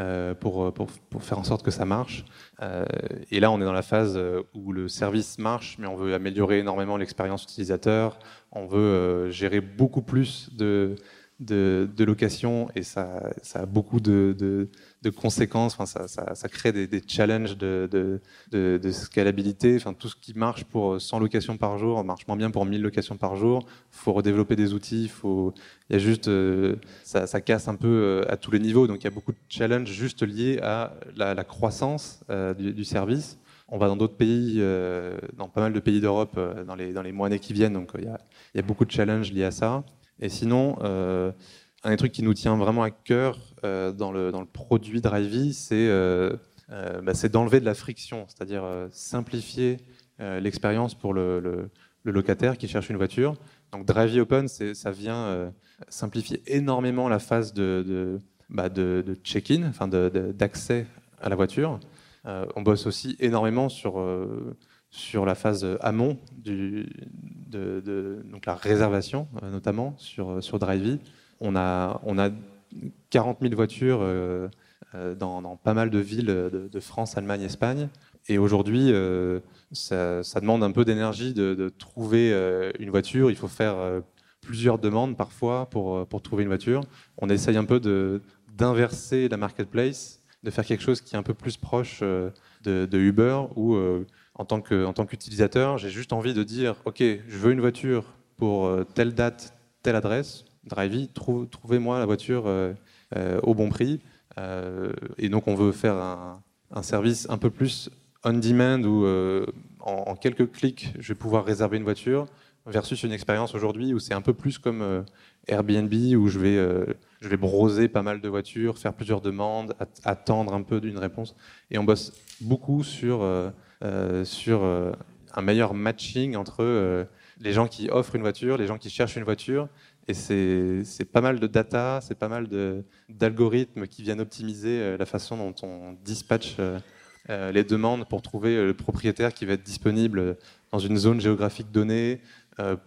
euh, pour, faire en sorte que ça marche. Euh, et là, on est dans la phase où le service marche, mais on veut améliorer énormément l'expérience utilisateur. On veut euh, gérer beaucoup plus de, de, de location et ça, a beaucoup de, de conséquences. Enfin, ça, ça, crée des, des challenges de, de, scalabilité. Enfin, tout ce qui marche pour 100 locations par jour marche moins bien pour 1000 locations par jour. Il faut redévelopper des outils. Faut... Il y a juste, euh, ça, casse un peu euh, à tous les niveaux. Donc il y a beaucoup de challenges juste liés à la, croissance euh, du, service. On va dans d'autres pays, euh, dans pas mal de pays d'Europe, dans, les, dans les mois années qui viennent. Donc il y, a, il y a beaucoup de challenges liés à ça. Et sinon, euh, un des trucs qui nous tient vraiment à cœur euh, dans, le, dans le produit Drivey, c'est euh, bah, d'enlever de la friction, c'est-à-dire simplifier l'expérience pour le, le, locataire qui cherche une voiture. Donc Drivey Open, ça vient simplifier énormément la phase de, de, bah, check-in, d'accès à la voiture. on bosse aussi énormément sur sur la phase amont de, de, donc la réservation, euh, notamment sur, euh, sur Drivey. On a, on a 40 000 voitures euh, dans, dans, pas mal de villes de, France, Allemagne, Espagne. Et aujourd'hui, ça, ça, demande un peu d'énergie de, trouver une voiture. Il faut faire plusieurs demandes parfois pour, trouver une voiture. On essaye un peu d'inverser la marketplace, de faire quelque chose qui est un peu plus proche de, Uber, où en tant qu'utilisateur, j'ai juste envie de dire, OK, je veux une voiture pour euh, telle date, telle adresse, Drivey, trouvez-moi la voiture euh, euh, au bon prix. Euh, et donc on veut faire un, service un peu plus on-demand où euh, en, quelques clics, je vais pouvoir réserver une voiture versus une expérience aujourd'hui où c'est un peu plus comme Airbnb où je vais, je vais broser pas mal de voitures, faire plusieurs demandes, attendre un peu d'une réponse. Et on bosse beaucoup sur sur un meilleur matching entre les gens qui offrent une voiture, les gens qui cherchent une voiture. Et c'est pas mal de data, c'est pas mal d'algorithmes qui viennent optimiser la façon dont on dispatche les demandes pour trouver le propriétaire qui va être disponible dans une zone géographique donnée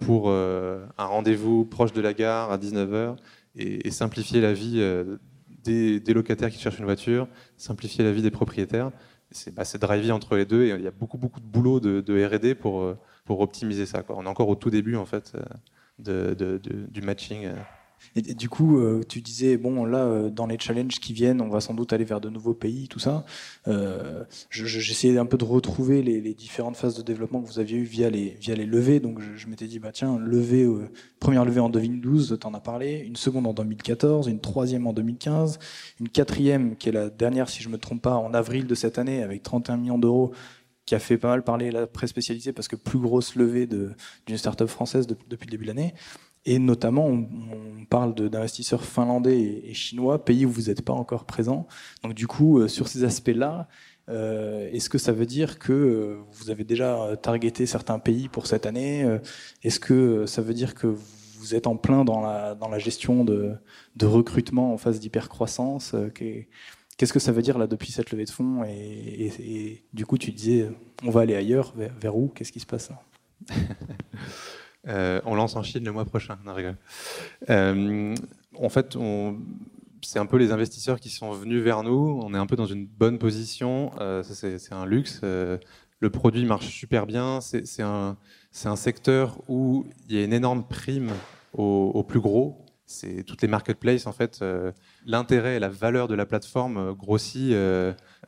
pour un rendez-vous proche de la gare à 19h et, simplifier la vie des, locataires qui cherchent une voiture, simplifier la vie des propriétaires c'est bah, entre les deux et il y a beaucoup beaucoup de boulot de, R&D pour euh, pour optimiser ça. On est encore au tout début en fait euh, du matching. Euh. Et, du coup, euh, tu disais, bon, là, euh, dans les challenges qui viennent, on va sans doute aller vers de nouveaux pays, tout ça. J'essayais un peu de retrouver les, différentes phases de développement que vous aviez eues via les, levées. Donc, je, je m'étais dit, bah, tiens, levée, première levée en 2012, tu en as parlé, une seconde en 2014, une troisième en 2015, une quatrième, qui est la dernière, si je me trompe pas, en avril de cette année, avec 31 millions d'euros qui a fait pas mal parler la presse spécialisée parce que plus grosse levée d'une start-up française de, depuis le début de l'année. Et notamment, on, parle d'investisseurs finlandais et, chinois, pays où vous n'êtes pas encore présent. Donc du coup, euh, sur ces aspects-là, euh, est-ce que ça veut dire que euh, vous avez déjà targeté certains pays pour cette année Est-ce que ça veut dire que vous êtes en plein dans la, dans la gestion de, de recrutement en phase d'hypercroissance Qu'est-ce que ça veut dire là depuis cette levée de fonds et, du coup, tu disais, on va aller ailleurs, vers, où Qu'est-ce qui se passe (laughs) Euh, on lance en Chine le mois prochain. Euh, en fait, c'est un peu les investisseurs qui sont venus vers nous. On est un peu dans une bonne position. Euh, c'est un luxe. Le produit marche super bien. C'est un, un, secteur où il y a une énorme prime au, au plus gros. C'est toutes les marketplaces en fait. Euh, L'intérêt et la valeur de la plateforme grossit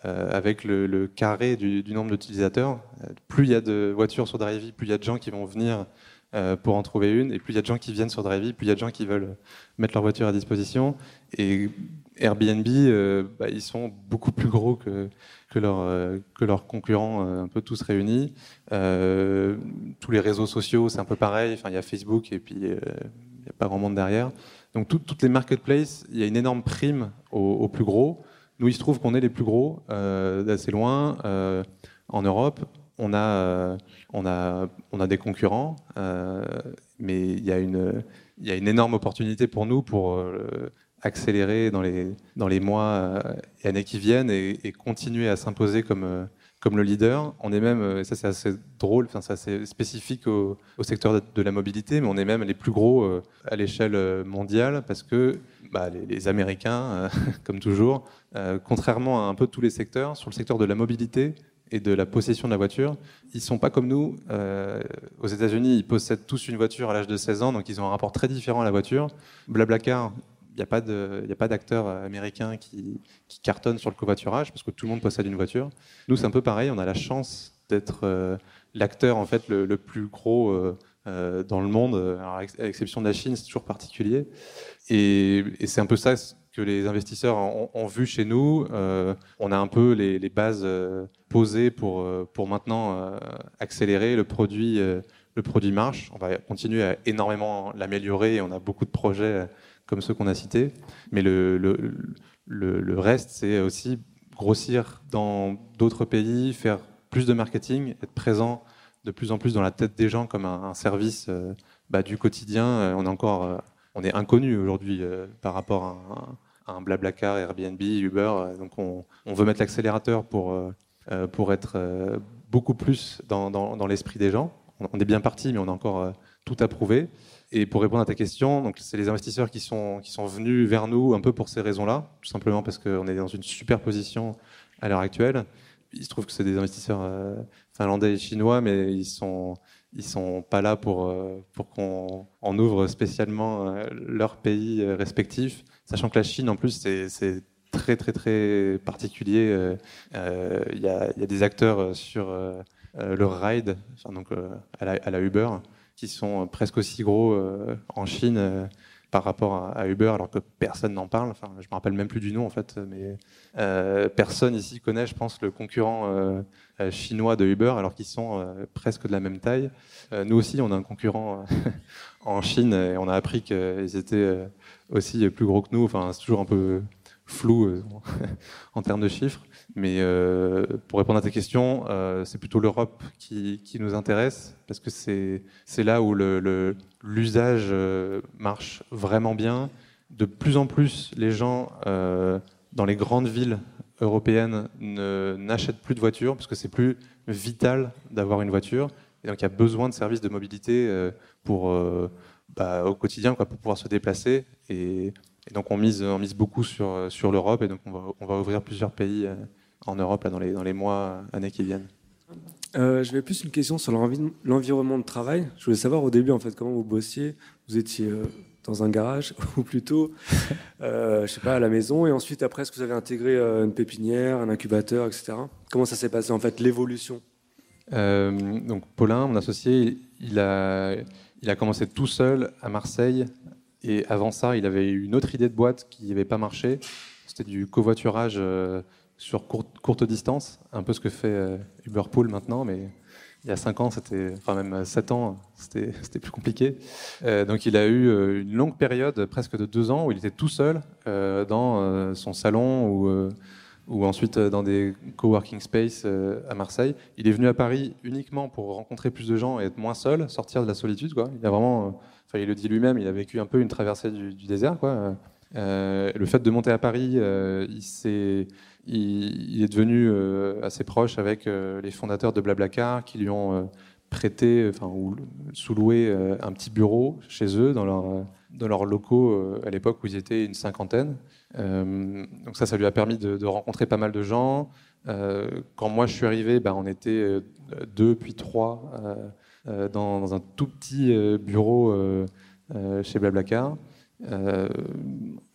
avec le, carré du, nombre d'utilisateurs. Plus il y a de voitures sur Drivey, plus il y a de gens qui vont venir euh, pour en trouver une. Et plus il y a de gens qui viennent sur Drivey, plus il y a de gens qui veulent mettre leur voiture à disposition. Et Airbnb, euh, bah, ils sont beaucoup plus gros que, que, leur, euh, que leurs concurrents, euh, un peu tous réunis. Euh, tous les réseaux sociaux, c'est un peu pareil. Enfin, il y a Facebook et puis n'y a pas grand monde derrière. Donc tout, toutes les marketplaces, il y a une énorme prime aux, plus gros. Nous, il se trouve qu'on est les plus gros d'assez loin en Europe on a, euh, on a, on a des concurrents, euh, mais il y, a une, y a une énorme opportunité pour nous pour euh, accélérer dans les, dans les mois et années qui viennent et, continuer à s'imposer comme, comme le leader. On est même, et ça c'est assez drôle, enfin, c'est assez spécifique au, secteur de, la mobilité, mais on est même les plus gros à l'échelle mondiale parce que bah, les, Américains, (laughs) comme toujours, contrairement à un peu tous les secteurs, sur le secteur de la mobilité, et de la possession de la voiture. Ils sont pas comme nous. Euh, aux États-Unis, ils possèdent tous une voiture à l'âge de 16 ans, donc ils ont un rapport très différent à la voiture. Blablacar, n'y a pas d'acteur américain qui, cartonne sur le covoiturage parce que tout le monde possède une voiture. Nous, c'est un peu pareil. On a la chance d'être euh, l'acteur en fait le, plus gros euh, dans le monde. à l'exception de la Chine, c'est toujours particulier. Et, c'est un peu ça que les investisseurs ont, vu chez nous. Euh, on a un peu les, bases euh, posées euh, pour maintenant accélérer le produit. Le produit marche. On va continuer à énormément l'améliorer. On a beaucoup de projets comme ceux qu'on a cités. Mais le, reste, c'est aussi grossir dans d'autres pays, faire plus de marketing, être présent de plus en plus dans la tête des gens comme un, service bah, du quotidien. On est encore on est inconnu aujourd'hui par rapport à, un Blablacar, Airbnb, Uber. Euh, donc on, veut mettre l'accélérateur pour, euh, euh, pour être beaucoup plus dans, l'esprit des gens. On est bien parti, mais on a encore tout à prouver. Et pour répondre à ta question, c'est les investisseurs qui sont, qui sont venus vers nous un peu pour ces raisons-là, tout simplement parce qu'on est dans une super position à l'heure actuelle. Il se trouve que c'est des investisseurs finlandais et chinois, mais ils sont ils sont pas là pour, pour qu'on en ouvre spécialement leur pays respectif. Sachant que la Chine, en plus, c'est très, très, très particulier. Euh, euh, il y, a des acteurs sur euh, le ride, donc à la, Uber, qui sont presque aussi gros en Chine par rapport à, Uber, alors que personne n'en parle. Enfin, je me rappelle même plus du nom en fait, mais personne ici connaît, je pense, le concurrent chinois de Uber, alors qu'ils sont presque de la même taille. nous aussi, on a un concurrent (laughs) en Chine et on a appris qu'ils étaient aussi plus gros que nous. Enfin, c'est toujours un peu flou euh, (laughs) en termes de chiffres. Mais euh, pour répondre à ta question, euh, c'est plutôt l'Europe qui, nous intéresse parce que c'est là où l'usage marche vraiment bien. De plus en plus, les gens dans les grandes villes européennes n'achètent plus de voitures parce que c'est plus vital d'avoir une voiture. Et donc il y a besoin de services de mobilité pour bah, au quotidien pour pouvoir se déplacer. Donc on mise, on mise beaucoup sur, sur l'Europe et donc on va, on va, ouvrir plusieurs pays euh, en Europe là, dans, les, dans les mois, années qui viennent. Euh, je vais plus une question sur l'environnement de travail. Je voulais savoir au début en fait comment vous bossiez. Vous étiez euh, dans un garage (laughs) ou plutôt, euh, je sais pas, à la maison et ensuite après est-ce que vous avez intégré une pépinière, un incubateur, etc. Comment ça s'est passé en fait l'évolution? Donc Paulin, mon associé, il a il a commencé tout seul à Marseille. Et avant ça, il avait eu une autre idée de boîte qui n'avait pas marché. C'était du covoiturage euh, sur courte, distance, un peu ce que fait euh, Uberpool maintenant, mais il y a 5 ans, c'était, enfin même 7 ans, (laughs) c'était plus compliqué. Euh, donc il a eu une longue période, presque de 2 ans, où il était tout seul dans son salon ou ensuite euh, dans des coworking space euh, à Marseille. Il est venu à Paris uniquement pour rencontrer plus de gens et être moins seul, sortir de la solitude. Quoi. Il a vraiment, euh, enfin, il le dit lui-même, il a vécu un peu une traversée du, désert. Quoi. le fait de monter à Paris, il, est, il, est devenu assez proche avec les fondateurs de Blablacar qui lui ont prêté, enfin, ou sous-loué un petit bureau chez eux dans, leur, dans leurs locaux à l'époque où ils étaient une cinquantaine. Euh, donc ça, ça lui a permis de, rencontrer pas mal de gens. Euh, quand moi je suis arrivé, ben, on était euh, deux puis trois dans, un tout petit bureau chez Blablacar.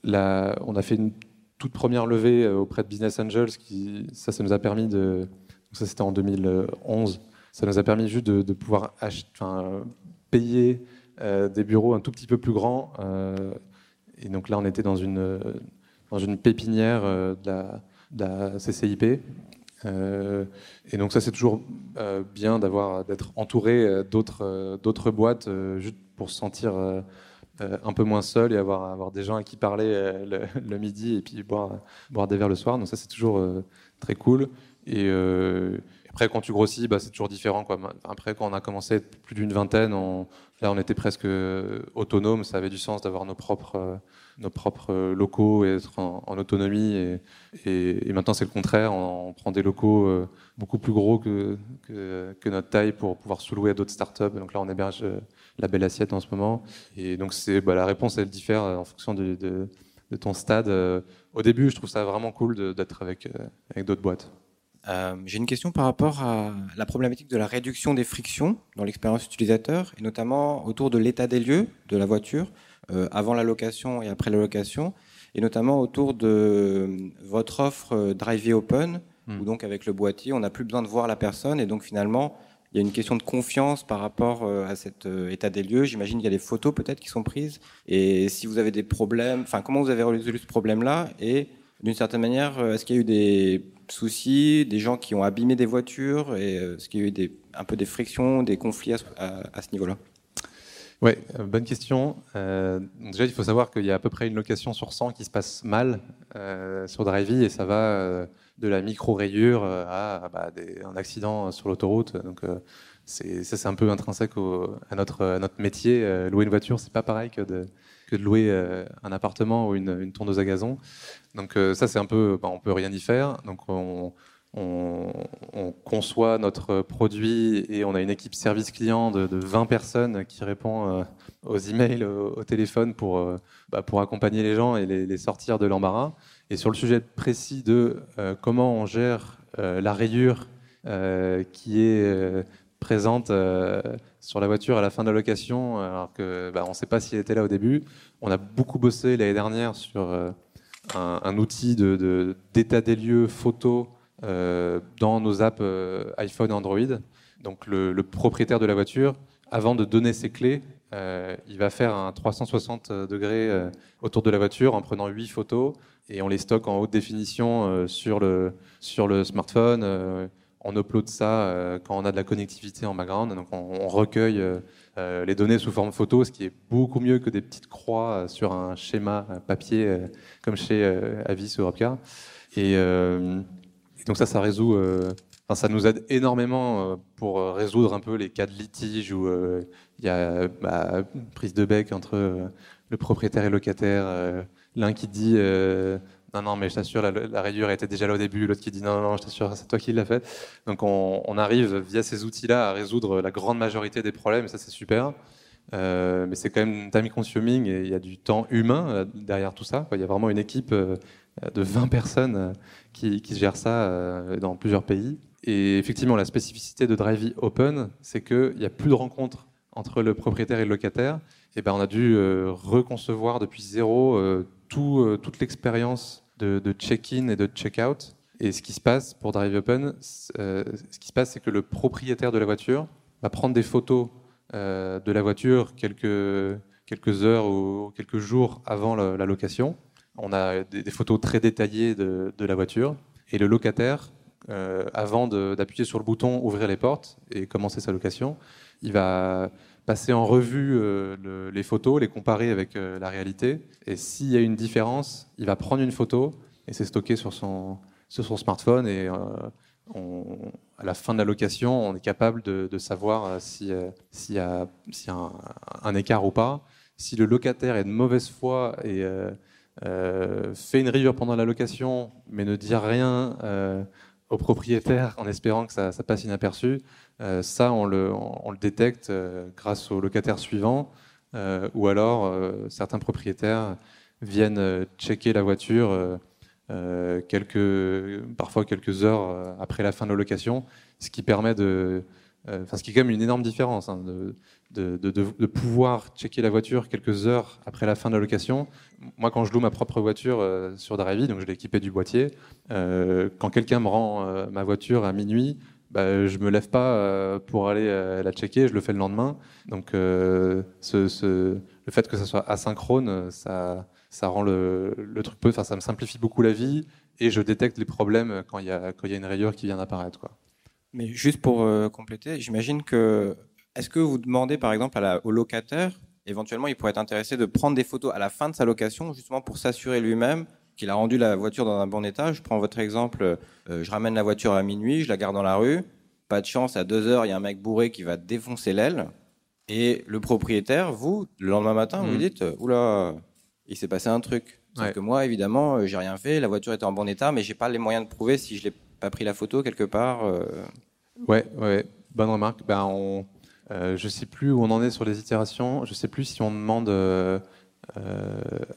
Là, on a fait une toute première levée auprès de Business Angels. Qui, ça, ça nous a permis de. Ça, c'était en 2011. Ça nous a permis juste de, pouvoir payer des bureaux un tout petit peu plus grands. et donc là, on était dans une, dans une pépinière euh, de la, CCIP. Euh, et donc ça c'est toujours euh, bien d'avoir d'être entouré d'autres d'autres boîtes juste pour se sentir un peu moins seul et avoir avoir des gens à qui parler (laughs) le, midi et puis boire boire des verres le soir. Donc ça c'est toujours très cool. Et, Après, quand tu grossis, bah, c'est toujours différent. Quoi. Après, quand on a commencé plus d'une vingtaine, on, là, on était presque autonome. Ça avait du sens d'avoir nos propres, nos propres locaux et être en, autonomie. Et, maintenant, c'est le contraire. On, prend des locaux euh, beaucoup plus gros que, notre taille pour pouvoir sous-louer à d'autres startups. Donc là, on héberge euh, la belle assiette en ce moment. Et donc, c'est, bah, la réponse, elle diffère en fonction de, ton stade. Au début, je trouve ça vraiment cool d'être avec, d'autres boîtes. Euh, j'ai une question par rapport à la problématique de la réduction des frictions dans l'expérience utilisateur, et notamment autour de l'état des lieux de la voiture, euh, avant la location et après la location, et notamment autour de votre offre euh, Drive Open, hmm. où donc avec le boîtier, on n'a plus besoin de voir la personne, et donc finalement, il y a une question de confiance par rapport à cet état des lieux. J'imagine qu'il y a des photos peut-être qui sont prises, et si vous avez des problèmes, enfin comment vous avez résolu ce problème-là, et d'une certaine manière, est-ce qu'il y a eu des soucis, des gens qui ont abîmé des voitures? Et euh, est-ce qu'il y a eu des, un peu des frictions, des conflits à, ce niveau-là? Oui, euh, bonne question. Euh, déjà, il faut savoir qu'il y a à peu près une location sur 100 qui se passe mal sur Drivey et ça va de la micro-rayure à bah, un accident sur l'autoroute. Donc, ça, c'est un peu intrinsèque à, notre, métier. louer une voiture, c'est pas pareil que de, louer un appartement ou une, une tondeuse à gazon. Donc euh, ça, c'est un peu, bah, on peut rien y faire. Donc on, conçoit notre produit et on a une équipe service client de, 20 personnes qui répond euh, aux emails, au, téléphone pour, euh, bah, pour accompagner les gens et les, sortir de l'embarras. Et sur le sujet précis de comment on gère la rayure qui est présente sur la voiture à la fin de la location, alors que bah, on ne sait pas si elle était là au début. On a beaucoup bossé l'année dernière sur un, outil d'état de, des lieux photo euh, dans nos apps euh, iPhone et Android. Donc le, propriétaire de la voiture, avant de donner ses clés, euh, il va faire un 360 degrés autour de la voiture en prenant 8 photos et on les stocke en haute définition sur, le, sur le smartphone. on upload ça quand on a de la connectivité en background. Donc on, recueille les données sous forme photo, ce qui est beaucoup mieux que des petites croix sur un schéma papier comme chez euh, Avis ou Europcar. Et, euh, et, donc ça, ça résout, euh, ça nous aide énormément pour résoudre un peu les cas de litige où il y a bah, prise de bec entre le propriétaire et le locataire. L'un qui dit non, non, mais je t'assure, la, rayure était déjà là au début. L'autre qui dit non, non, je t'assure, c'est toi qui l'as fait. Donc on, on, arrive via ces outils-là à résoudre la grande majorité des problèmes, et ça c'est super. Euh, mais c'est quand même time consuming et il y a du temps humain euh, derrière tout ça. Il y a vraiment une équipe euh, de 20 personnes qui, qui gère ça dans plusieurs pays. Et effectivement, la spécificité de Drivey Open, c'est qu'il n'y a plus de rencontres entre le propriétaire et le locataire. Et ben, on a dû reconcevoir depuis zéro tout, toute l'expérience de, de check-in et de check-out. Et ce qui se passe pour Drive Open, ce qui se passe, c'est que le propriétaire de la voiture va prendre des photos euh, de la voiture quelques, quelques heures ou quelques jours avant la, location. On a des, photos très détaillées de, la voiture. Et le locataire, euh, avant d'appuyer sur le bouton ouvrir les portes et commencer sa location, il va passer en revue euh, les photos, les comparer avec la réalité. Et s'il y a une différence, il va prendre une photo et c'est stocké sur son, sur son smartphone. Et à la fin de la location, on est capable de, savoir euh, s'il si y a, un, écart ou pas. Si le locataire est de mauvaise foi et euh, euh, fait une rayure pendant la location, mais ne dit rien au propriétaire en espérant que ça, passe inaperçu, ça, on le, détecte grâce au locataire suivant. ou alors, certains propriétaires viennent checker la voiture euh, quelques, parfois quelques heures euh, après la fin de la location, ce qui permet de, euh, enfin, ce qui est quand même une énorme différence, hein, de, de, pouvoir checker la voiture quelques heures après la fin de la location. Moi, quand je loue ma propre voiture sur Drivey, donc je l'ai équipée du boîtier, quand quelqu'un me rend ma voiture à minuit, bah, je me lève pas pour aller la checker, je le fais le lendemain. Donc, le fait que ça soit asynchrone, ça, ça rend le, truc peu, enfin ça me simplifie beaucoup la vie et je détecte les problèmes quand il y a, quand il y a une rayure qui vient d'apparaître. Quoi. Mais juste pour euh, compléter, j'imagine que est-ce que vous demandez par exemple à la, au locataire, éventuellement il pourrait être intéressé de prendre des photos à la fin de sa location justement pour s'assurer lui-même qu'il a rendu la voiture dans un bon état? Je prends votre exemple, euh, je ramène la voiture à minuit, je la garde dans la rue, pas de chance, à 2 heures, il y a un mec bourré qui va défoncer l'aile. Et le propriétaire, vous, le lendemain matin, vous Mhm. dites Oula, il s'est passé un truc. Sauf Ouais. que moi, évidemment, euh, j'ai rien fait. La voiture était en bon état, mais j'ai pas les moyens de prouver si je l'ai pas pris la photo quelque part. euh, Ouais, ouais, bonne remarque. Ben, on, euh, je sais plus où on en est sur les itérations. Je sais plus si on demande euh,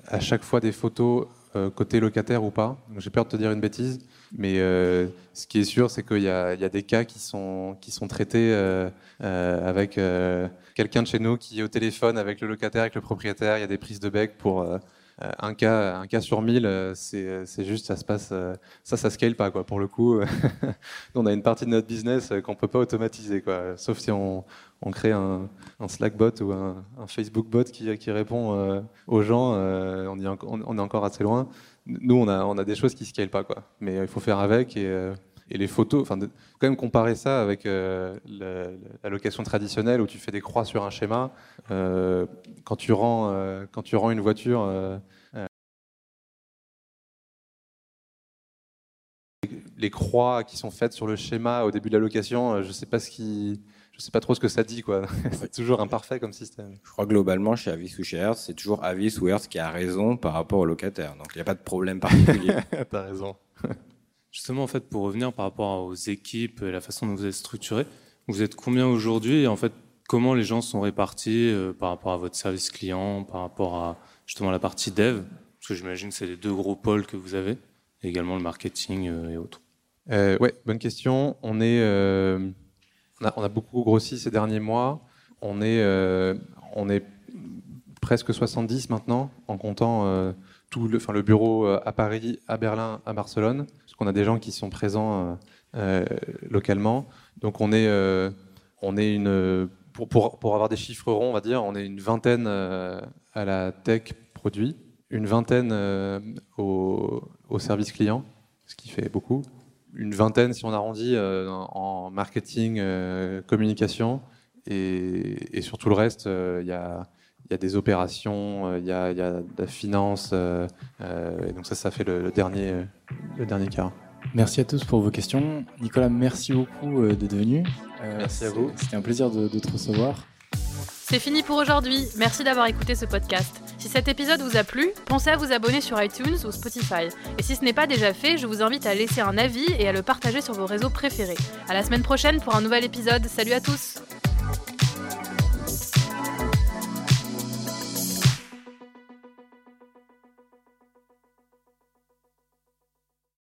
à chaque fois des photos côté locataire ou pas. J'ai peur de te dire une bêtise, mais euh, ce qui est sûr, c'est qu'il y, y a des cas qui sont qui sont traités euh, euh, avec quelqu'un de chez nous qui est au téléphone avec le locataire, avec le propriétaire. Il y a des prises de bec pour euh, euh, un cas, un cas sur mille. euh, C'est c'est juste, ça se passe. euh, ça, ça scale pas quoi. Pour le coup. (laughs) on a une partie de notre business euh, qu'on peut pas automatiser, quoi. Sauf si on, on crée un, un Slack bot ou un, un Facebook bot qui, qui répond euh, aux gens. euh, on, est encore assez loin. Nous, on a, on a des choses qui scalent pas, quoi. Mais il faut faire avec et, euh, et les photos. Enfin, quand même comparer ça avec euh, la, la location traditionnelle où tu fais des croix sur un schéma. Euh, quand tu rends, euh, quand tu rends une voiture. les croix qui sont faites sur le schéma au début de la location, je sais pas ce qui, je sais pas trop ce que ça dit quoi. (laughs) c'est toujours imparfait comme système. Je crois que globalement, chez Avis ou chez Hertz, c'est toujours Avis ou Hertz qui a raison par rapport au locataire. Donc il n'y a pas de problème particulier. (laughs) T'as raison. (laughs) Justement, en fait, pour revenir par rapport aux équipes et la façon dont vous êtes structuré, vous êtes combien aujourd'hui et en fait, comment les gens sont répartis euh, par rapport à votre service client, par rapport à justement la partie dev? Parce que j'imagine que c'est les deux gros pôles que vous avez, et également le marketing euh, et autres. Euh, ouais, bonne question. On est, euh, on, a, beaucoup grossi ces derniers mois. On est, on est presque 70 maintenant, en comptant tout le, enfin, le bureau à Paris, à Berlin, à Barcelone, qu'on a des gens qui sont présents euh, euh, localement. Donc on est, euh, une, pour, pour, avoir des chiffres ronds, on va dire, on est une vingtaine à la tech produit, une vingtaine au, au service client, ce qui fait beaucoup une vingtaine, si on arrondit, en marketing, communication, et, sur tout le reste, il y, a, il y a des opérations, euh, il y, a, il y a de la finance, euh, euh, et donc ça, ça fait le, le dernier, euh, le dernier quart. Merci à tous pour vos questions. Nicolas, merci beaucoup euh, d'être venu. Euh, Merci à vous. C'était un plaisir de, de te recevoir. C'est fini pour aujourd'hui. Merci d'avoir écouté ce podcast. Si cet épisode vous a plu, pensez à vous abonner sur iTunes ou Spotify. Et si ce n'est pas déjà fait, je vous invite à laisser un avis et à le partager sur vos réseaux préférés. À la semaine prochaine pour un nouvel épisode. Salut à tous!